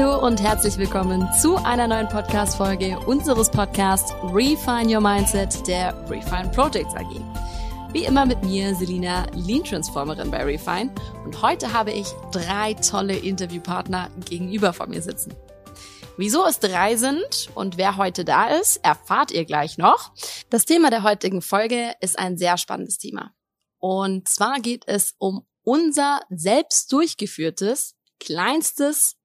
Hallo und herzlich willkommen zu einer neuen Podcast-Folge unseres Podcasts Refine Your Mindset der Refine Projects AG. Wie immer mit mir, Selina, Lean Transformerin bei Refine. Und heute habe ich drei tolle Interviewpartner gegenüber von mir sitzen. Wieso es drei sind und wer heute da ist, erfahrt ihr gleich noch. Das Thema der heutigen Folge ist ein sehr spannendes Thema. Und zwar geht es um unser selbst durchgeführtes, kleinstes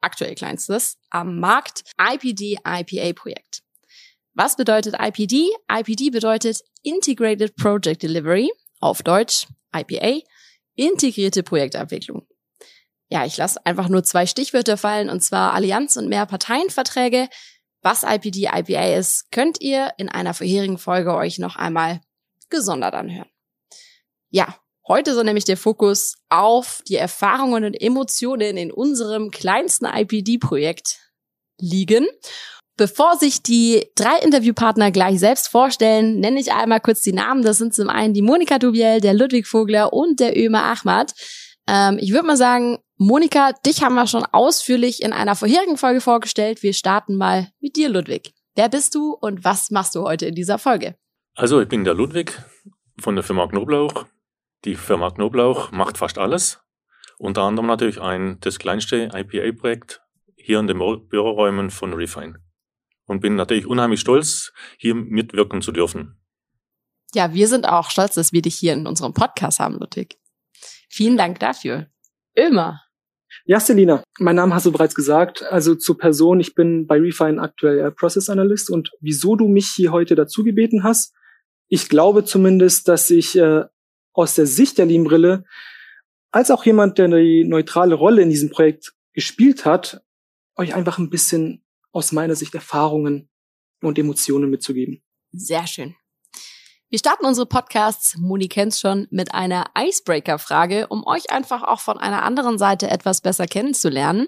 aktuell kleinstes, am Markt IPD-IPA-Projekt. Was bedeutet IPD? IPD bedeutet Integrated Project Delivery, auf Deutsch IPA, integrierte Projektabwicklung. Ja, ich lasse einfach nur zwei Stichwörter fallen, und zwar Allianz und Mehrparteienverträge. Was IPD IPA ist, könnt ihr in einer vorherigen Folge euch noch einmal gesondert anhören. Ja, Heute soll nämlich der Fokus auf die Erfahrungen und Emotionen in unserem kleinsten IPD-Projekt liegen. Bevor sich die drei Interviewpartner gleich selbst vorstellen, nenne ich einmal kurz die Namen. Das sind zum einen die Monika Dubiel, der Ludwig Vogler und der Ömer Ahmad. Ähm, ich würde mal sagen, Monika, dich haben wir schon ausführlich in einer vorherigen Folge vorgestellt. Wir starten mal mit dir, Ludwig. Wer bist du und was machst du heute in dieser Folge? Also, ich bin der Ludwig von der Firma Knoblauch. Die Firma Knoblauch macht fast alles. Unter anderem natürlich ein, das kleinste IPA-Projekt hier in den Büroräumen von Refine. Und bin natürlich unheimlich stolz, hier mitwirken zu dürfen. Ja, wir sind auch stolz, dass wir dich hier in unserem Podcast haben, Ludwig. Vielen Dank dafür. Immer. Ja, Selina, mein Name hast du bereits gesagt. Also zur Person, ich bin bei Refine aktuell Process Analyst und wieso du mich hier heute dazu gebeten hast, ich glaube zumindest, dass ich äh, aus der Sicht der Lean-Brille, als auch jemand, der eine neutrale Rolle in diesem Projekt gespielt hat, euch einfach ein bisschen aus meiner Sicht Erfahrungen und Emotionen mitzugeben. Sehr schön. Wir starten unsere Podcasts, Moni kennt's schon, mit einer Icebreaker-Frage, um euch einfach auch von einer anderen Seite etwas besser kennenzulernen.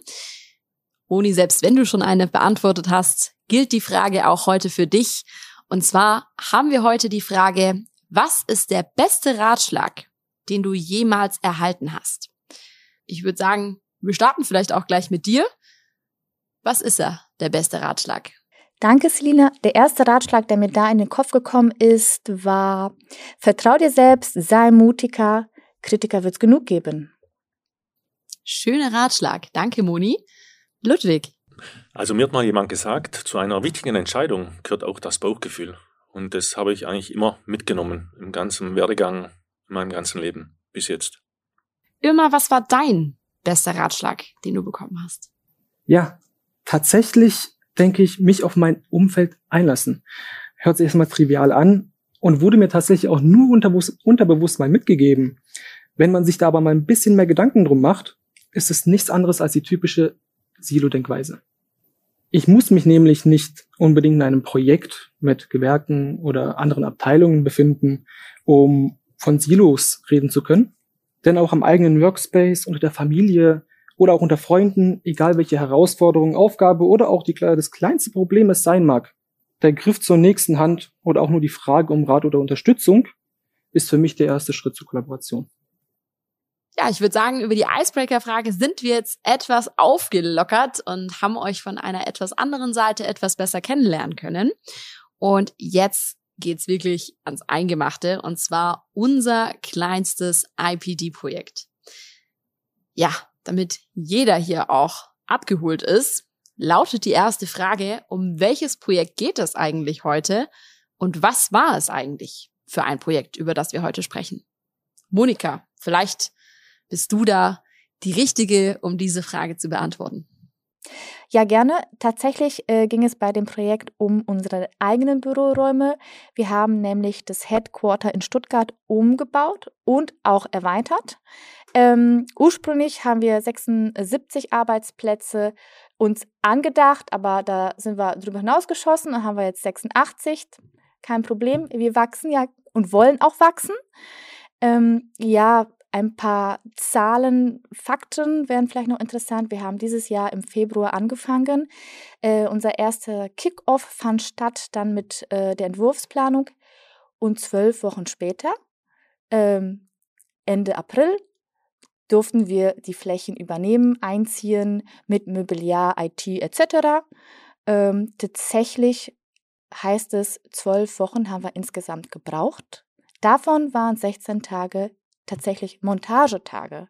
Moni, selbst wenn du schon eine beantwortet hast, gilt die Frage auch heute für dich. Und zwar haben wir heute die Frage, was ist der beste Ratschlag, den du jemals erhalten hast? Ich würde sagen, wir starten vielleicht auch gleich mit dir. Was ist er, der beste Ratschlag? Danke, Selina. Der erste Ratschlag, der mir da in den Kopf gekommen ist, war, vertrau dir selbst, sei mutiger, Kritiker wird's genug geben. Schöner Ratschlag. Danke, Moni. Ludwig. Also mir hat mal jemand gesagt, zu einer wichtigen Entscheidung gehört auch das Bauchgefühl. Und das habe ich eigentlich immer mitgenommen im ganzen Werdegang, in meinem ganzen Leben bis jetzt. Irma, was war dein bester Ratschlag, den du bekommen hast? Ja, tatsächlich denke ich, mich auf mein Umfeld einlassen. Hört sich erstmal trivial an und wurde mir tatsächlich auch nur unterbewusst mal mitgegeben. Wenn man sich da aber mal ein bisschen mehr Gedanken drum macht, ist es nichts anderes als die typische Silo-Denkweise. Ich muss mich nämlich nicht unbedingt in einem Projekt mit Gewerken oder anderen Abteilungen befinden, um von Silos reden zu können. Denn auch am eigenen Workspace, unter der Familie oder auch unter Freunden, egal welche Herausforderung, Aufgabe oder auch die, das kleinste Problem es sein mag, der Griff zur nächsten Hand oder auch nur die Frage um Rat oder Unterstützung ist für mich der erste Schritt zur Kollaboration ja, ich würde sagen, über die Icebreaker-Frage sind wir jetzt etwas aufgelockert und haben euch von einer etwas anderen Seite etwas besser kennenlernen können. Und jetzt geht's wirklich ans Eingemachte und zwar unser kleinstes IPD-Projekt. Ja, damit jeder hier auch abgeholt ist, lautet die erste Frage, um welches Projekt geht es eigentlich heute und was war es eigentlich für ein Projekt, über das wir heute sprechen? Monika, vielleicht bist du da die Richtige, um diese Frage zu beantworten? Ja, gerne. Tatsächlich äh, ging es bei dem Projekt um unsere eigenen Büroräume. Wir haben nämlich das Headquarter in Stuttgart umgebaut und auch erweitert. Ähm, ursprünglich haben wir 76 Arbeitsplätze uns angedacht, aber da sind wir drüber hinausgeschossen und haben wir jetzt 86. Kein Problem. Wir wachsen ja und wollen auch wachsen. Ähm, ja, ein paar Zahlen, Fakten wären vielleicht noch interessant. Wir haben dieses Jahr im Februar angefangen. Äh, unser erster Kickoff fand statt dann mit äh, der Entwurfsplanung und zwölf Wochen später, ähm, Ende April, durften wir die Flächen übernehmen, einziehen mit Mobiliar, IT etc. Ähm, tatsächlich heißt es, zwölf Wochen haben wir insgesamt gebraucht. Davon waren 16 Tage tatsächlich Montagetage.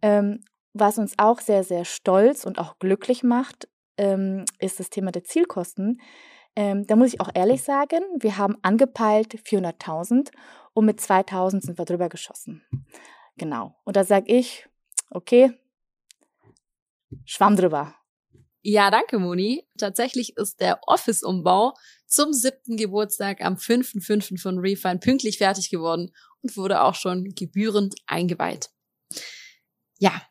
Ähm, was uns auch sehr, sehr stolz und auch glücklich macht, ähm, ist das Thema der Zielkosten. Ähm, da muss ich auch ehrlich sagen, wir haben angepeilt 400.000 und mit 2.000 sind wir drüber geschossen. Genau. Und da sage ich, okay, Schwamm drüber. Ja, danke, Moni. Tatsächlich ist der Office-Umbau zum siebten Geburtstag am 5.5. von Refine pünktlich fertig geworden und wurde auch schon gebührend eingeweiht. Ja,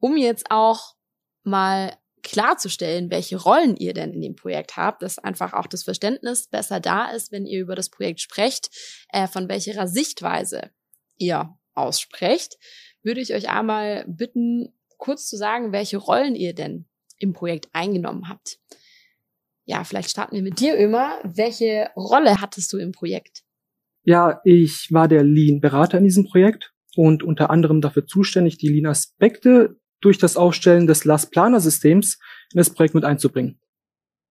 um jetzt auch mal klarzustellen, welche Rollen ihr denn in dem Projekt habt, dass einfach auch das Verständnis besser da ist, wenn ihr über das Projekt sprecht, äh, von welcher Sichtweise ihr aussprecht, würde ich euch einmal bitten, kurz zu sagen, welche Rollen ihr denn im Projekt eingenommen habt. Ja, vielleicht starten wir mit dir, Ömer. Welche Rolle hattest du im Projekt? Ja, ich war der Lean-Berater in diesem Projekt und unter anderem dafür zuständig, die Lean-Aspekte durch das Aufstellen des Last-Planer-Systems in das Projekt mit einzubringen.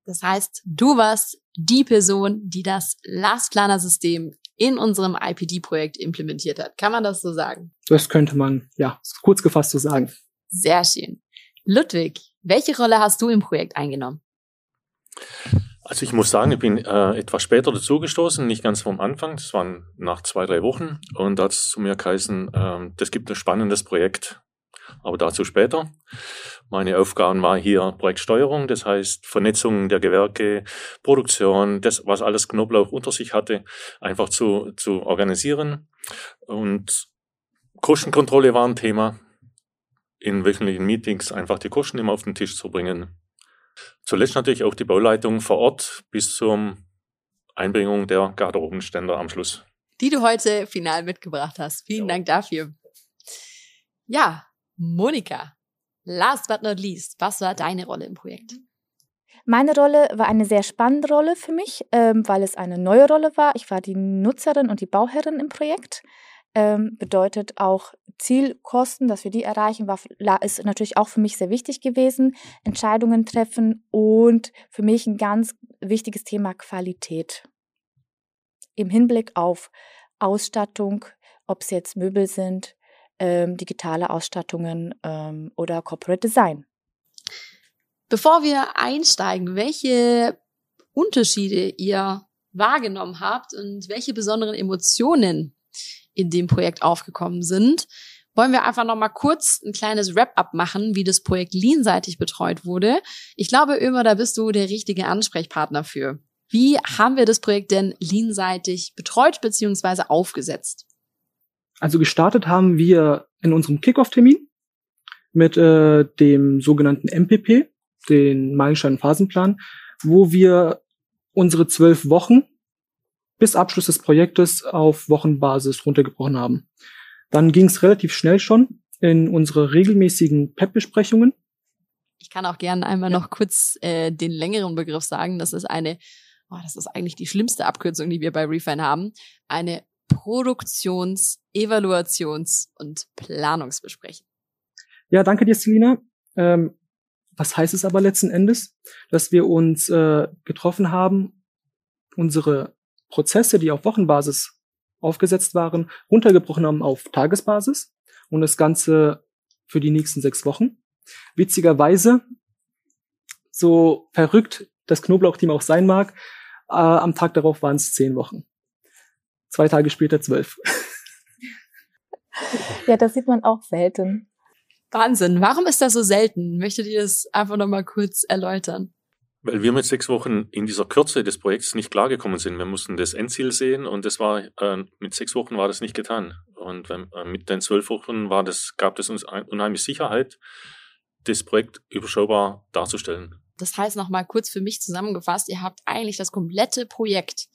Das heißt, du warst die Person, die das Last-Planer-System in unserem IPD-Projekt implementiert hat. Kann man das so sagen? Das könnte man, ja, kurz gefasst so sagen. Sehr schön. Ludwig, welche Rolle hast du im Projekt eingenommen? Also ich muss sagen, ich bin äh, etwas später dazugestoßen, nicht ganz vom Anfang, das waren nach zwei, drei Wochen. Und da hat es zu mir geheißen, äh, das gibt ein spannendes Projekt, aber dazu später. Meine Aufgaben war hier Projektsteuerung, das heißt Vernetzung der Gewerke, Produktion, das, was alles Knoblauch unter sich hatte, einfach zu, zu organisieren. Und Kostenkontrolle war ein Thema in wöchentlichen Meetings einfach die Kosten immer auf den Tisch zu bringen. Zuletzt natürlich auch die Bauleitung vor Ort bis zur Einbringung der Garderobenständer am Schluss. Die du heute final mitgebracht hast. Vielen ja. Dank dafür. Ja, Monika, last but not least, was war deine Rolle im Projekt? Meine Rolle war eine sehr spannende Rolle für mich, ähm, weil es eine neue Rolle war. Ich war die Nutzerin und die Bauherrin im Projekt ähm, bedeutet auch Zielkosten, dass wir die erreichen, war, ist natürlich auch für mich sehr wichtig gewesen. Entscheidungen treffen und für mich ein ganz wichtiges Thema Qualität. Im Hinblick auf Ausstattung, ob es jetzt Möbel sind, ähm, digitale Ausstattungen ähm, oder Corporate Design. Bevor wir einsteigen, welche Unterschiede ihr wahrgenommen habt und welche besonderen Emotionen in dem Projekt aufgekommen sind, wollen wir einfach noch mal kurz ein kleines Wrap-up machen, wie das Projekt Lean-seitig betreut wurde. Ich glaube, Ömer, da bist du der richtige Ansprechpartner für. Wie haben wir das Projekt denn Lean-seitig betreut bzw. aufgesetzt? Also gestartet haben wir in unserem Kickoff-Termin mit äh, dem sogenannten MPP, den Meilenstein-Phasenplan, wo wir unsere zwölf Wochen bis Abschluss des Projektes auf Wochenbasis runtergebrochen haben. Dann ging es relativ schnell schon in unsere regelmäßigen PEP-Besprechungen. Ich kann auch gerne einmal ja. noch kurz äh, den längeren Begriff sagen. Das ist eine, oh, das ist eigentlich die schlimmste Abkürzung, die wir bei Refine haben. Eine Produktions-, Evaluations- und Planungsbesprechung. Ja, danke dir, Selina. Ähm, was heißt es aber letzten Endes? Dass wir uns äh, getroffen haben, unsere Prozesse, die auf Wochenbasis aufgesetzt waren, runtergebrochen haben auf Tagesbasis und das Ganze für die nächsten sechs Wochen. Witzigerweise, so verrückt das Knoblauchteam auch sein mag, äh, am Tag darauf waren es zehn Wochen. Zwei Tage später zwölf. Ja, das sieht man auch selten. Wahnsinn. Warum ist das so selten? Möchtet ihr das einfach nochmal kurz erläutern? Weil wir mit sechs Wochen in dieser Kürze des Projekts nicht klargekommen sind. Wir mussten das Endziel sehen und das war äh, mit sechs Wochen war das nicht getan. Und äh, mit den zwölf Wochen war das, gab es uns ein, unheimlich Sicherheit, das Projekt überschaubar darzustellen. Das heißt nochmal kurz für mich zusammengefasst, ihr habt eigentlich das komplette Projekt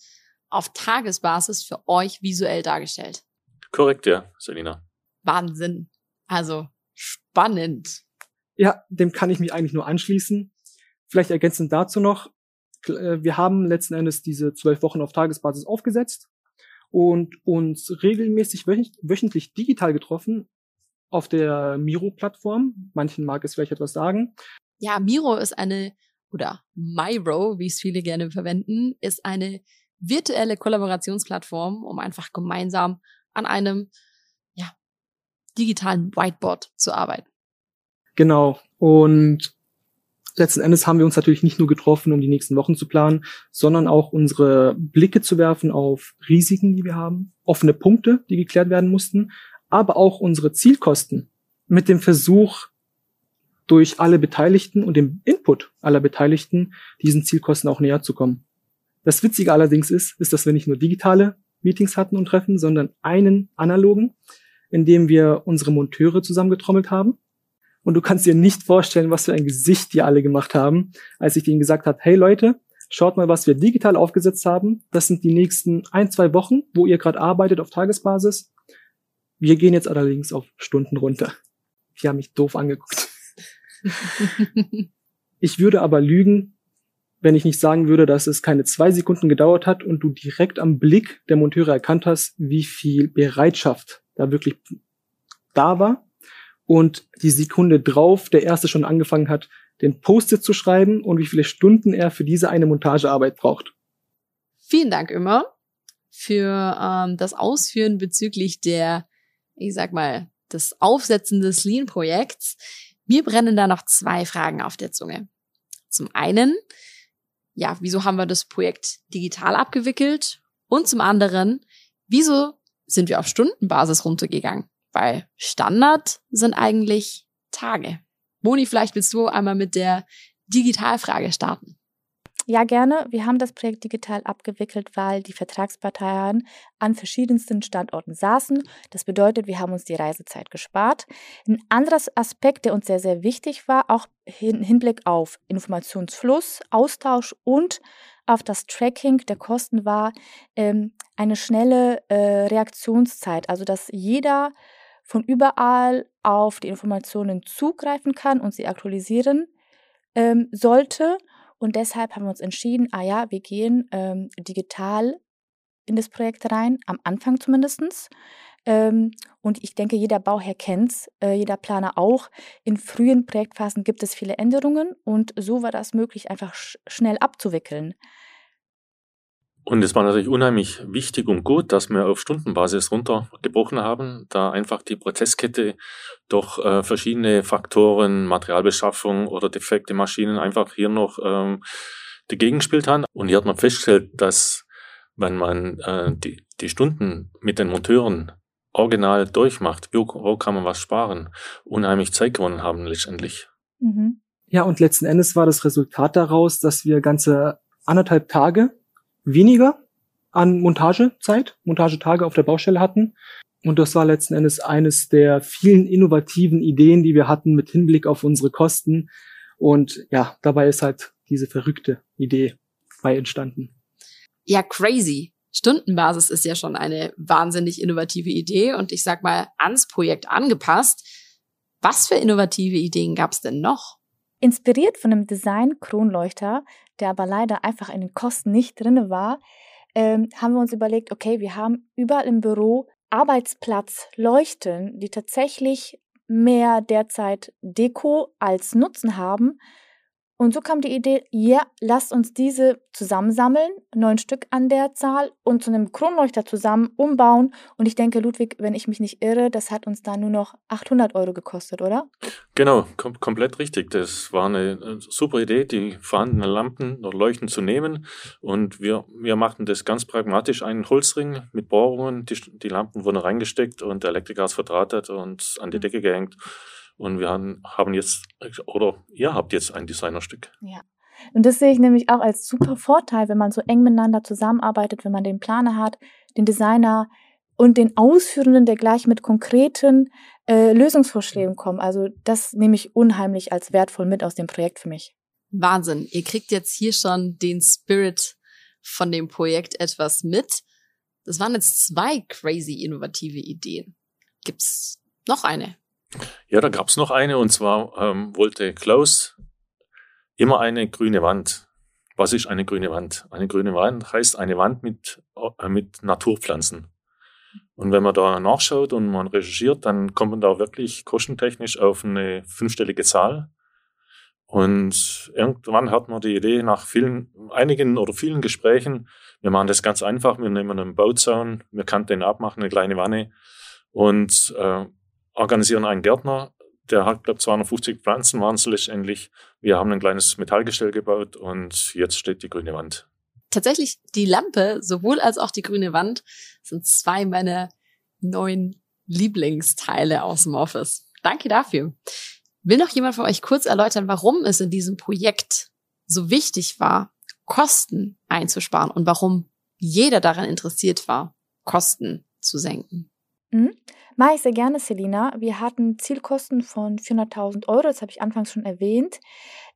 auf Tagesbasis für euch visuell dargestellt. Korrekt, ja, Selina. Wahnsinn. Also spannend. Ja, dem kann ich mich eigentlich nur anschließen. Vielleicht ergänzend dazu noch, äh, wir haben letzten Endes diese zwölf Wochen auf Tagesbasis aufgesetzt und uns regelmäßig wöchentlich digital getroffen auf der Miro-Plattform. Manchen mag es vielleicht etwas sagen. Ja, Miro ist eine, oder Miro, wie es viele gerne verwenden, ist eine virtuelle Kollaborationsplattform, um einfach gemeinsam an einem ja, digitalen Whiteboard zu arbeiten. Genau. Und letzten Endes haben wir uns natürlich nicht nur getroffen, um die nächsten Wochen zu planen, sondern auch unsere Blicke zu werfen auf Risiken, die wir haben, offene Punkte, die geklärt werden mussten, aber auch unsere Zielkosten mit dem Versuch, durch alle Beteiligten und dem Input aller Beteiligten diesen Zielkosten auch näher zu kommen. Das Witzige allerdings ist, ist, dass wir nicht nur digitale Meetings hatten und Treffen, sondern einen analogen, in dem wir unsere Monteure zusammengetrommelt haben. Und du kannst dir nicht vorstellen, was für ein Gesicht die alle gemacht haben, als ich denen gesagt habe, hey Leute, schaut mal, was wir digital aufgesetzt haben. Das sind die nächsten ein, zwei Wochen, wo ihr gerade arbeitet auf Tagesbasis. Wir gehen jetzt allerdings auf Stunden runter. Die haben mich doof angeguckt. ich würde aber lügen, wenn ich nicht sagen würde, dass es keine zwei Sekunden gedauert hat und du direkt am Blick der Monteure erkannt hast, wie viel Bereitschaft da wirklich da war. Und die Sekunde drauf, der erste schon angefangen hat, den Post-it zu schreiben und wie viele Stunden er für diese eine Montagearbeit braucht. Vielen Dank immer für ähm, das Ausführen bezüglich der, ich sag mal, des Aufsetzen des Lean-Projekts. Mir brennen da noch zwei Fragen auf der Zunge. Zum einen, ja, wieso haben wir das Projekt digital abgewickelt? Und zum anderen, wieso sind wir auf Stundenbasis runtergegangen? Weil Standard sind eigentlich Tage. Moni, vielleicht willst du einmal mit der Digitalfrage starten. Ja, gerne. Wir haben das Projekt digital abgewickelt, weil die Vertragsparteien an verschiedensten Standorten saßen. Das bedeutet, wir haben uns die Reisezeit gespart. Ein anderes Aspekt, der uns sehr, sehr wichtig war, auch im Hinblick auf Informationsfluss, Austausch und auf das Tracking der Kosten war ähm, eine schnelle äh, Reaktionszeit. Also, dass jeder von überall auf die Informationen zugreifen kann und sie aktualisieren ähm, sollte und deshalb haben wir uns entschieden, ah ja, wir gehen ähm, digital in das Projekt rein, am Anfang zumindest. Ähm, und ich denke, jeder Bauherr kennt's, äh, jeder Planer auch. In frühen Projektphasen gibt es viele Änderungen und so war das möglich, einfach sch schnell abzuwickeln. Und es war natürlich unheimlich wichtig und gut, dass wir auf Stundenbasis runtergebrochen haben, da einfach die Prozesskette durch äh, verschiedene Faktoren, Materialbeschaffung oder defekte Maschinen einfach hier noch ähm, dagegen gespielt haben. Und hier hat man festgestellt, dass wenn man äh, die, die Stunden mit den Monteuren original durchmacht, wo kann man was sparen, unheimlich Zeit gewonnen haben letztendlich. Mhm. Ja, und letzten Endes war das Resultat daraus, dass wir ganze anderthalb Tage weniger an Montagezeit, Montagetage auf der Baustelle hatten. Und das war letzten Endes eines der vielen innovativen Ideen, die wir hatten mit Hinblick auf unsere Kosten. Und ja, dabei ist halt diese verrückte Idee bei entstanden. Ja, crazy. Stundenbasis ist ja schon eine wahnsinnig innovative Idee und ich sag mal ans Projekt angepasst. Was für innovative Ideen gab es denn noch? Inspiriert von dem Design Kronleuchter, der aber leider einfach in den Kosten nicht drin war, ähm, haben wir uns überlegt, okay, wir haben überall im Büro Arbeitsplatz leuchten, die tatsächlich mehr derzeit Deko als Nutzen haben und so kam die Idee, ja, lasst uns diese zusammensammeln, neun Stück an der Zahl und zu einem Kronleuchter zusammen umbauen. Und ich denke, Ludwig, wenn ich mich nicht irre, das hat uns da nur noch 800 Euro gekostet, oder? Genau, kom komplett richtig. Das war eine äh, super Idee, die vorhandenen Lampen oder Leuchten zu nehmen. Und wir, wir machten das ganz pragmatisch, einen Holzring mit Bohrungen. Die, die Lampen wurden reingesteckt und der Elektriker ist verdrahtet und an die mhm. Decke gehängt. Und wir haben jetzt, oder ihr habt jetzt ein Designerstück. Ja. Und das sehe ich nämlich auch als super Vorteil, wenn man so eng miteinander zusammenarbeitet, wenn man den Planer hat, den Designer und den Ausführenden, der gleich mit konkreten äh, Lösungsvorschlägen kommen. Also das nehme ich unheimlich als wertvoll mit aus dem Projekt für mich. Wahnsinn. Ihr kriegt jetzt hier schon den Spirit von dem Projekt etwas mit. Das waren jetzt zwei crazy innovative Ideen. Gibt's noch eine? Ja, da gab es noch eine und zwar ähm, wollte Klaus immer eine grüne Wand. Was ist eine grüne Wand? Eine grüne Wand heißt eine Wand mit, äh, mit Naturpflanzen. Und wenn man da nachschaut und man recherchiert, dann kommt man da wirklich kostentechnisch auf eine fünfstellige Zahl. Und irgendwann hat man die Idee nach vielen, einigen oder vielen Gesprächen, wir machen das ganz einfach, wir nehmen einen Bauzaun, wir kann den abmachen, eine kleine Wanne und äh, organisieren einen Gärtner, der hat, glaube 250 Pflanzen waren es letztendlich. Wir haben ein kleines Metallgestell gebaut und jetzt steht die grüne Wand. Tatsächlich, die Lampe, sowohl als auch die grüne Wand, sind zwei meiner neuen Lieblingsteile aus dem Office. Danke dafür. Will noch jemand von euch kurz erläutern, warum es in diesem Projekt so wichtig war, Kosten einzusparen und warum jeder daran interessiert war, Kosten zu senken? Mhm. Mache ich sehr gerne, Selina. Wir hatten Zielkosten von 400.000 Euro, das habe ich anfangs schon erwähnt.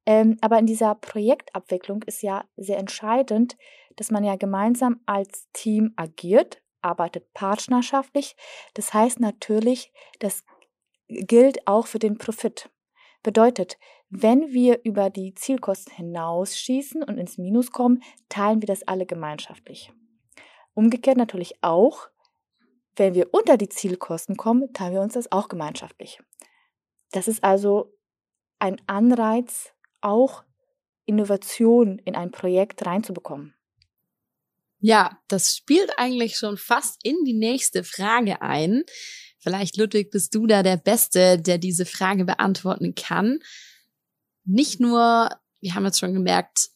Ähm, aber in dieser Projektabwicklung ist ja sehr entscheidend, dass man ja gemeinsam als Team agiert, arbeitet partnerschaftlich. Das heißt natürlich, das gilt auch für den Profit. Bedeutet, wenn wir über die Zielkosten hinausschießen und ins Minus kommen, teilen wir das alle gemeinschaftlich. Umgekehrt natürlich auch, wenn wir unter die Zielkosten kommen, teilen wir uns das auch gemeinschaftlich. Das ist also ein Anreiz, auch Innovation in ein Projekt reinzubekommen. Ja, das spielt eigentlich schon fast in die nächste Frage ein. Vielleicht, Ludwig, bist du da der Beste, der diese Frage beantworten kann. Nicht nur, wir haben jetzt schon gemerkt,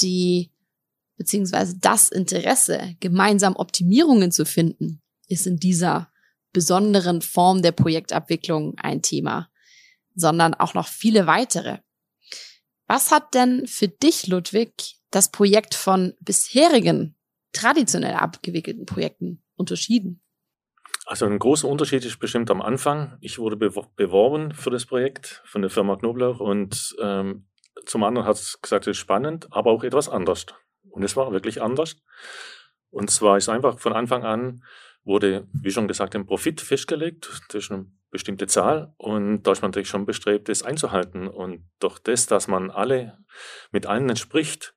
die beziehungsweise das Interesse, gemeinsam Optimierungen zu finden, ist in dieser besonderen Form der Projektabwicklung ein Thema, sondern auch noch viele weitere. Was hat denn für dich, Ludwig, das Projekt von bisherigen traditionell abgewickelten Projekten unterschieden? Also ein großer Unterschied ist bestimmt am Anfang. Ich wurde beworben für das Projekt von der Firma Knoblauch und ähm, zum anderen hat es gesagt, es ist spannend, aber auch etwas anders. Und es war wirklich anders. Und zwar ist einfach von Anfang an wurde, wie schon gesagt, ein Profit festgelegt. Das ist eine bestimmte Zahl. Und da ist man natürlich schon bestrebt, das einzuhalten. Und durch das, dass man alle mit allen spricht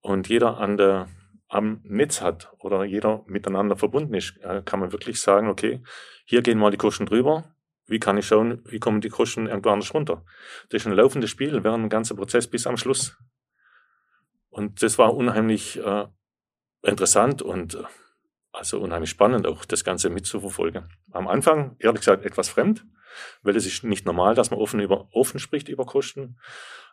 und jeder an der, am Netz hat oder jeder miteinander verbunden ist, kann man wirklich sagen, okay, hier gehen mal die Kosten drüber. Wie kann ich schauen, wie kommen die Kosten irgendwo anders runter? Das ist ein laufendes Spiel während dem ganzen Prozess bis am Schluss. Und das war unheimlich äh, interessant und äh, also unheimlich spannend, auch das Ganze mitzuverfolgen. Am Anfang, ehrlich gesagt, etwas fremd, weil es ist nicht normal, dass man offen über offen spricht über Kosten,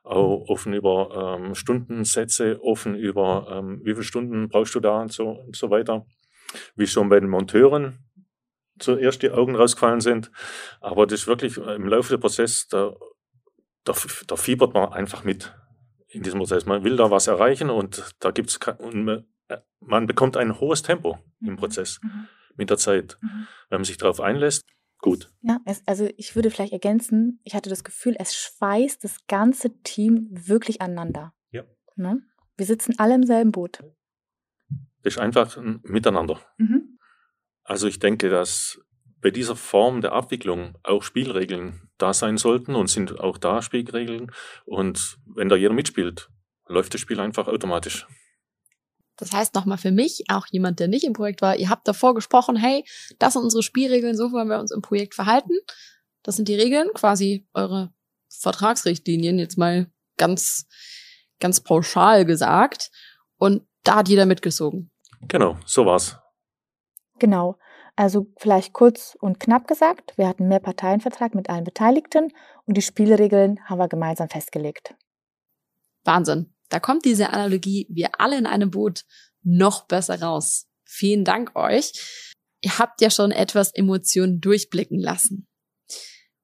auch offen über ähm, Stundensätze, offen über ähm, wie viele Stunden brauchst du da und so und so weiter. Wie schon bei den Monteuren zuerst die Augen rausgefallen sind. Aber das ist wirklich im Laufe des Prozesses, da, da, da fiebert man einfach mit in diesem Prozess. Man will da was erreichen und da gibt's äh, man bekommt ein hohes Tempo mhm. im Prozess mhm. mit der Zeit. Mhm. Wenn man sich darauf einlässt, gut. Ja, es, also ich würde vielleicht ergänzen, ich hatte das Gefühl, es schweißt das ganze Team wirklich aneinander. Ja. Ne? Wir sitzen alle im selben Boot. Das ist einfach ein Miteinander. Mhm. Also ich denke, dass bei dieser Form der Abwicklung auch Spielregeln da sein sollten und sind auch da Spielregeln. Und wenn da jeder mitspielt, läuft das Spiel einfach automatisch. Das heißt nochmal für mich, auch jemand, der nicht im Projekt war, ihr habt davor gesprochen, hey, das sind unsere Spielregeln, so wollen wir uns im Projekt verhalten. Das sind die Regeln, quasi eure Vertragsrichtlinien, jetzt mal ganz, ganz pauschal gesagt. Und da hat jeder mitgesogen. Genau, so war's. Genau. Also vielleicht kurz und knapp gesagt, wir hatten mehr Parteienvertrag mit allen Beteiligten und die Spielregeln haben wir gemeinsam festgelegt. Wahnsinn. Da kommt diese Analogie, wir alle in einem Boot, noch besser raus. Vielen Dank euch. Ihr habt ja schon etwas Emotionen durchblicken lassen.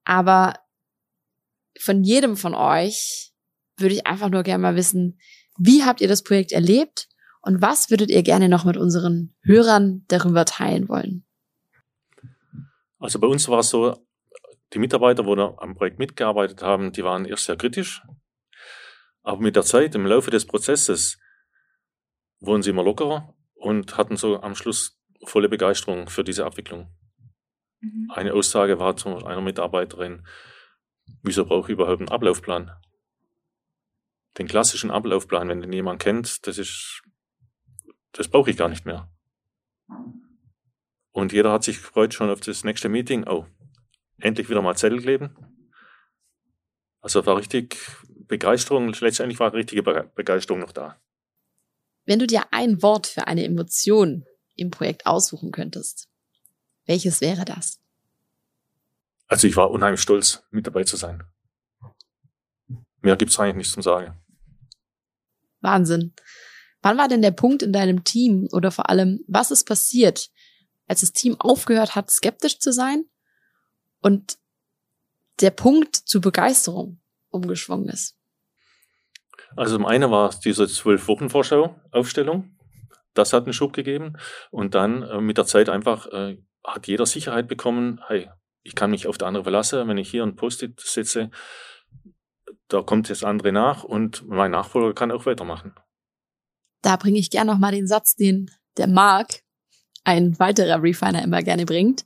Aber von jedem von euch würde ich einfach nur gerne mal wissen, wie habt ihr das Projekt erlebt und was würdet ihr gerne noch mit unseren Hörern darüber teilen wollen? Also bei uns war es so, die Mitarbeiter, die am Projekt mitgearbeitet haben, die waren erst sehr kritisch, aber mit der Zeit, im Laufe des Prozesses, wurden sie immer lockerer und hatten so am Schluss volle Begeisterung für diese Abwicklung. Mhm. Eine Aussage war zu einer Mitarbeiterin, wieso brauche ich überhaupt einen Ablaufplan? Den klassischen Ablaufplan, wenn den jemand kennt, das ist, das brauche ich gar nicht mehr. Und jeder hat sich gefreut schon auf das nächste Meeting. Oh, endlich wieder mal Zettel kleben. Also war richtig Begeisterung, letztendlich war richtige Begeisterung noch da. Wenn du dir ein Wort für eine Emotion im Projekt aussuchen könntest, welches wäre das? Also ich war unheimlich stolz, mit dabei zu sein. Mehr gibt's eigentlich nichts zum Sagen. Wahnsinn. Wann war denn der Punkt in deinem Team oder vor allem, was ist passiert, als das Team aufgehört hat, skeptisch zu sein und der Punkt zur Begeisterung umgeschwungen ist? Also zum einen war es diese zwölf Wochen Vorschau Aufstellung. Das hat einen Schub gegeben. Und dann äh, mit der Zeit einfach äh, hat jeder Sicherheit bekommen, hey, ich kann mich auf der andere verlassen, wenn ich hier ein Post-it setze, da kommt das andere nach und mein Nachfolger kann auch weitermachen. Da bringe ich gerne nochmal den Satz, den der Mark, ein weiterer Refiner, immer gerne bringt.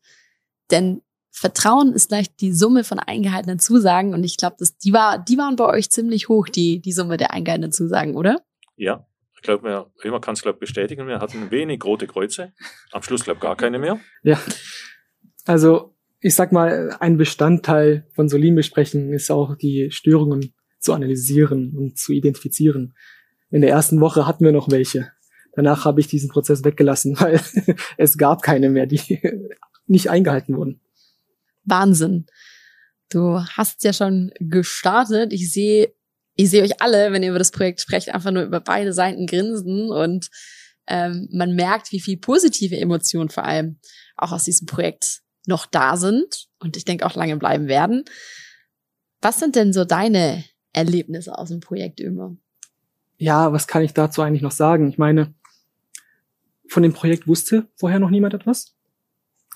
Denn Vertrauen ist gleich die Summe von eingehaltenen Zusagen und ich glaube, die war, die waren bei euch ziemlich hoch, die, die Summe der eingehaltenen Zusagen, oder? Ja, ich glaube, man kann es glaube bestätigen. Wir hatten wenig rote Kreuze. Am Schluss glaube gar keine mehr. Ja, also ich sag mal, ein Bestandteil von so Lean-Besprechungen ist auch die Störungen zu analysieren und zu identifizieren. In der ersten Woche hatten wir noch welche. Danach habe ich diesen Prozess weggelassen, weil es gab keine mehr, die nicht eingehalten wurden. Wahnsinn. Du hast ja schon gestartet. Ich sehe, ich sehe euch alle, wenn ihr über das Projekt sprecht, einfach nur über beide Seiten grinsen und ähm, man merkt, wie viel positive Emotionen vor allem auch aus diesem Projekt noch da sind und ich denke auch lange bleiben werden. Was sind denn so deine Erlebnisse aus dem Projekt immer? Ja, was kann ich dazu eigentlich noch sagen? Ich meine, von dem Projekt wusste vorher noch niemand etwas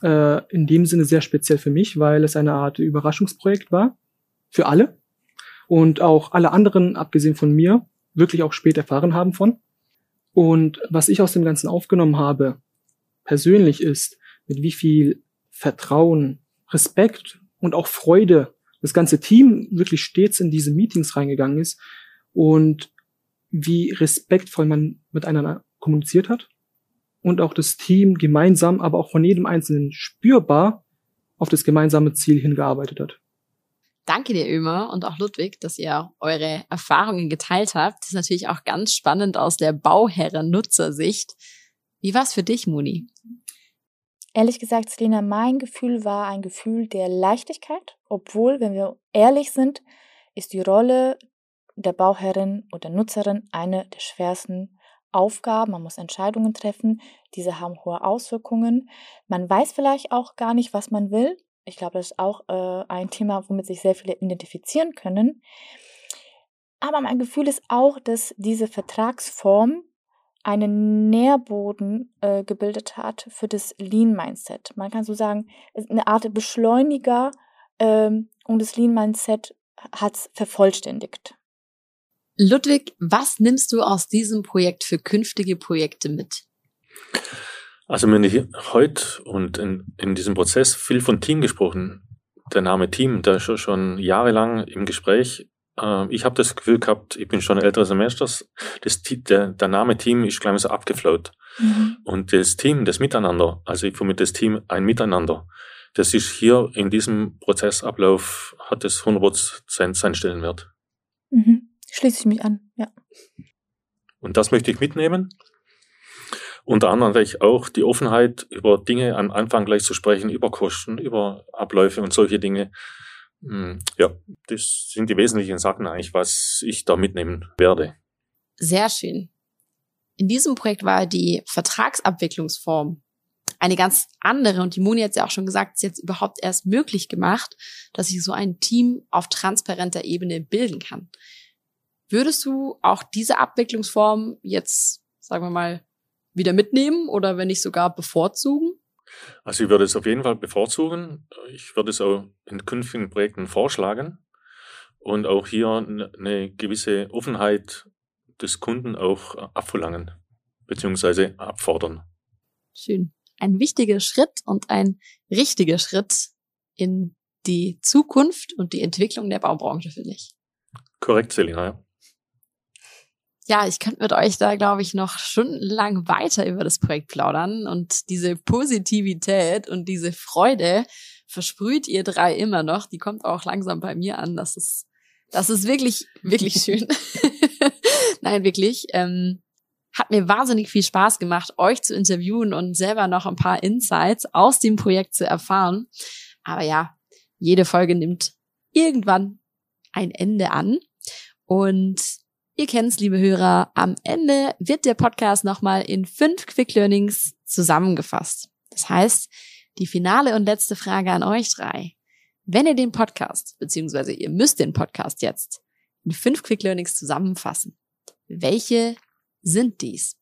äh, in dem Sinne sehr speziell für mich, weil es eine Art Überraschungsprojekt war. Für alle. Und auch alle anderen, abgesehen von mir, wirklich auch spät erfahren haben von. Und was ich aus dem Ganzen aufgenommen habe, persönlich ist, mit wie viel Vertrauen, Respekt und auch Freude das ganze Team wirklich stets in diese Meetings reingegangen ist und wie respektvoll man miteinander kommuniziert hat und auch das Team gemeinsam, aber auch von jedem Einzelnen spürbar auf das gemeinsame Ziel hingearbeitet hat. Danke dir, Ömer und auch Ludwig, dass ihr eure Erfahrungen geteilt habt. Das ist natürlich auch ganz spannend aus der Bauherren-Nutzersicht. Wie war es für dich, Muni? Ehrlich gesagt, Selina, mein Gefühl war ein Gefühl der Leichtigkeit, obwohl, wenn wir ehrlich sind, ist die Rolle der Bauherrin oder Nutzerin eine der schwersten Aufgaben, man muss Entscheidungen treffen, diese haben hohe Auswirkungen. Man weiß vielleicht auch gar nicht, was man will. Ich glaube, das ist auch äh, ein Thema, womit sich sehr viele identifizieren können. Aber mein Gefühl ist auch, dass diese Vertragsform einen Nährboden äh, gebildet hat für das Lean-Mindset. Man kann so sagen, eine Art Beschleuniger ähm, und das Lean-Mindset hat es vervollständigt. Ludwig, was nimmst du aus diesem Projekt für künftige Projekte mit? Also wir haben heute und in, in diesem Prozess viel von Team gesprochen. Der Name Team, der ist schon, schon jahrelang im Gespräch. Äh, ich habe das Gefühl gehabt, ich bin schon älteres Semester, das, der, der Name Team ist gleich so abgeflaut. Mhm. Und das Team, das Miteinander, also ich mit das Team ein Miteinander, das ist hier in diesem Prozessablauf, hat es 100% seinen Stellenwert. Mhm. Schließe ich mich an, ja. Und das möchte ich mitnehmen. Unter anderem ich auch die Offenheit, über Dinge am Anfang gleich zu sprechen, über Kosten, über Abläufe und solche Dinge. Hm, ja, das sind die wesentlichen Sachen eigentlich, was ich da mitnehmen werde. Sehr schön. In diesem Projekt war die Vertragsabwicklungsform eine ganz andere und die Moni hat ja auch schon gesagt, ist jetzt überhaupt erst möglich gemacht, dass sich so ein Team auf transparenter Ebene bilden kann. Würdest du auch diese Abwicklungsform jetzt, sagen wir mal, wieder mitnehmen oder wenn nicht sogar bevorzugen? Also ich würde es auf jeden Fall bevorzugen. Ich würde es auch in künftigen Projekten vorschlagen und auch hier eine gewisse Offenheit des Kunden auch abverlangen bzw. abfordern. Schön. Ein wichtiger Schritt und ein richtiger Schritt in die Zukunft und die Entwicklung der Baubranche, finde ich. Korrekt, Selina. Ja. Ja, ich könnte mit euch da, glaube ich, noch stundenlang weiter über das Projekt plaudern und diese Positivität und diese Freude versprüht ihr drei immer noch. Die kommt auch langsam bei mir an. Das ist, das ist wirklich, wirklich schön. Nein, wirklich. Ähm, hat mir wahnsinnig viel Spaß gemacht, euch zu interviewen und selber noch ein paar Insights aus dem Projekt zu erfahren. Aber ja, jede Folge nimmt irgendwann ein Ende an. Und ihr kennt's, liebe Hörer, am Ende wird der Podcast nochmal in fünf Quick Learnings zusammengefasst. Das heißt, die finale und letzte Frage an euch drei. Wenn ihr den Podcast, beziehungsweise ihr müsst den Podcast jetzt in fünf Quick Learnings zusammenfassen, welche sind dies?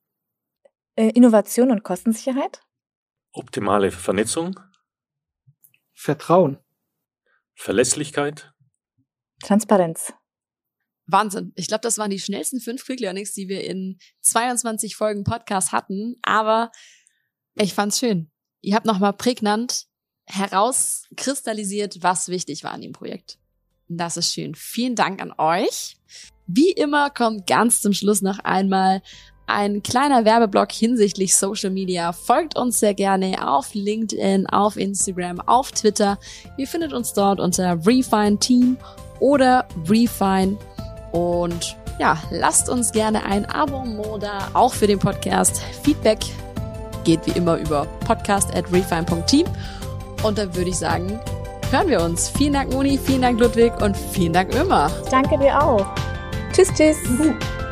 Äh, Innovation und Kostensicherheit? Optimale Vernetzung, Vertrauen. Verlässlichkeit, Transparenz. Wahnsinn. Ich glaube, das waren die schnellsten fünf Quick Learnings, die wir in 22 Folgen Podcast hatten. Aber ich fand's schön. Ihr habt nochmal prägnant herauskristallisiert, was wichtig war an dem Projekt. Das ist schön. Vielen Dank an euch. Wie immer kommt ganz zum Schluss noch einmal ein kleiner Werbeblock hinsichtlich Social Media. Folgt uns sehr gerne auf LinkedIn, auf Instagram, auf Twitter. Ihr findet uns dort unter Refine Team oder Refine. Und ja, lasst uns gerne ein Abo da, auch für den Podcast. Feedback geht wie immer über podcast at refine.team. Und dann würde ich sagen, hören wir uns. Vielen Dank, Moni, vielen Dank, Ludwig und vielen Dank, Ömer. Danke dir auch. Tschüss, tschüss. Gut.